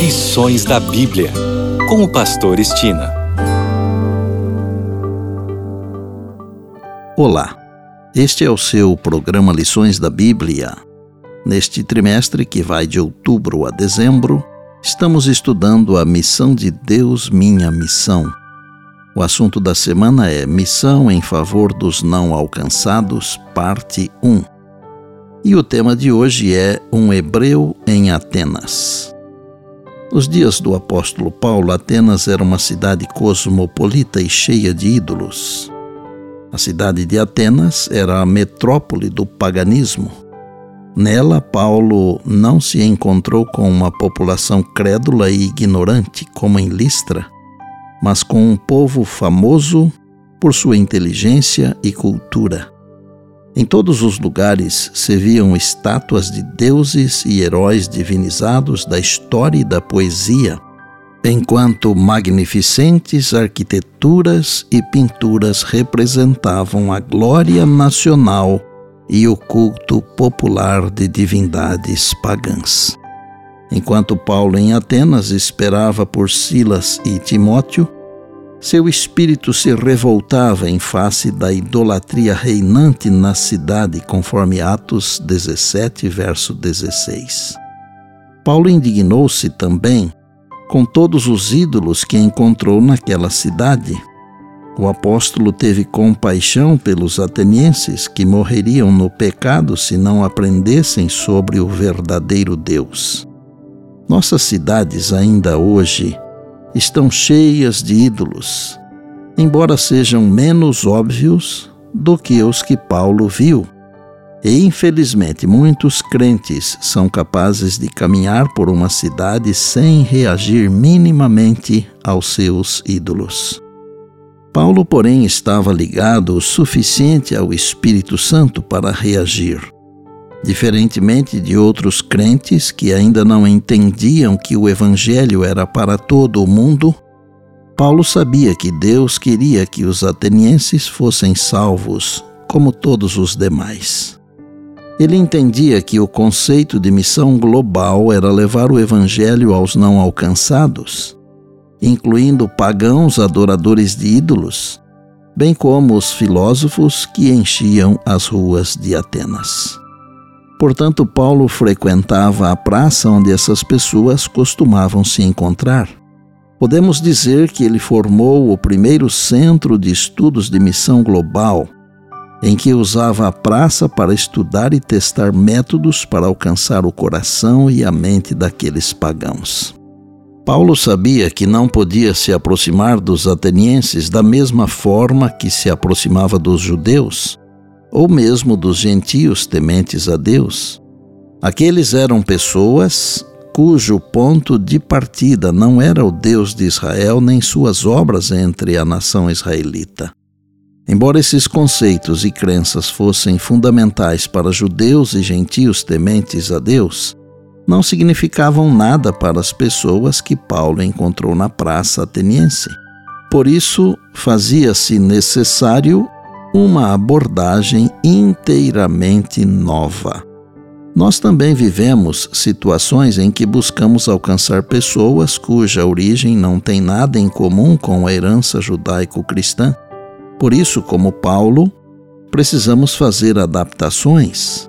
Lições da Bíblia, com o Pastor Estina. Olá, este é o seu programa Lições da Bíblia. Neste trimestre, que vai de outubro a dezembro, estamos estudando a missão de Deus, minha missão. O assunto da semana é Missão em favor dos não alcançados, parte 1. E o tema de hoje é Um Hebreu em Atenas. Nos dias do apóstolo Paulo, Atenas era uma cidade cosmopolita e cheia de ídolos. A cidade de Atenas era a metrópole do paganismo. Nela, Paulo não se encontrou com uma população crédula e ignorante, como em Listra, mas com um povo famoso por sua inteligência e cultura. Em todos os lugares se viam estátuas de deuses e heróis divinizados da história e da poesia, enquanto magnificentes arquiteturas e pinturas representavam a glória nacional e o culto popular de divindades pagãs. Enquanto Paulo em Atenas esperava por Silas e Timóteo, seu espírito se revoltava em face da idolatria reinante na cidade, conforme Atos 17, verso 16. Paulo indignou-se também com todos os ídolos que encontrou naquela cidade. O apóstolo teve compaixão pelos atenienses que morreriam no pecado se não aprendessem sobre o verdadeiro Deus. Nossas cidades ainda hoje estão cheias de ídolos, embora sejam menos óbvios do que os que Paulo viu. E infelizmente muitos crentes são capazes de caminhar por uma cidade sem reagir minimamente aos seus ídolos. Paulo, porém, estava ligado o suficiente ao Espírito Santo para reagir. Diferentemente de outros crentes que ainda não entendiam que o Evangelho era para todo o mundo, Paulo sabia que Deus queria que os atenienses fossem salvos, como todos os demais. Ele entendia que o conceito de missão global era levar o Evangelho aos não alcançados, incluindo pagãos adoradores de ídolos, bem como os filósofos que enchiam as ruas de Atenas. Portanto, Paulo frequentava a praça onde essas pessoas costumavam se encontrar. Podemos dizer que ele formou o primeiro centro de estudos de missão global, em que usava a praça para estudar e testar métodos para alcançar o coração e a mente daqueles pagãos. Paulo sabia que não podia se aproximar dos atenienses da mesma forma que se aproximava dos judeus, ou mesmo dos gentios tementes a Deus. Aqueles eram pessoas cujo ponto de partida não era o Deus de Israel nem suas obras entre a nação israelita. Embora esses conceitos e crenças fossem fundamentais para judeus e gentios tementes a Deus, não significavam nada para as pessoas que Paulo encontrou na praça ateniense. Por isso, fazia-se necessário uma abordagem inteiramente nova. Nós também vivemos situações em que buscamos alcançar pessoas cuja origem não tem nada em comum com a herança judaico-cristã. Por isso, como Paulo, precisamos fazer adaptações.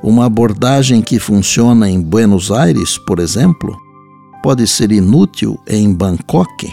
Uma abordagem que funciona em Buenos Aires, por exemplo, pode ser inútil em Bangkok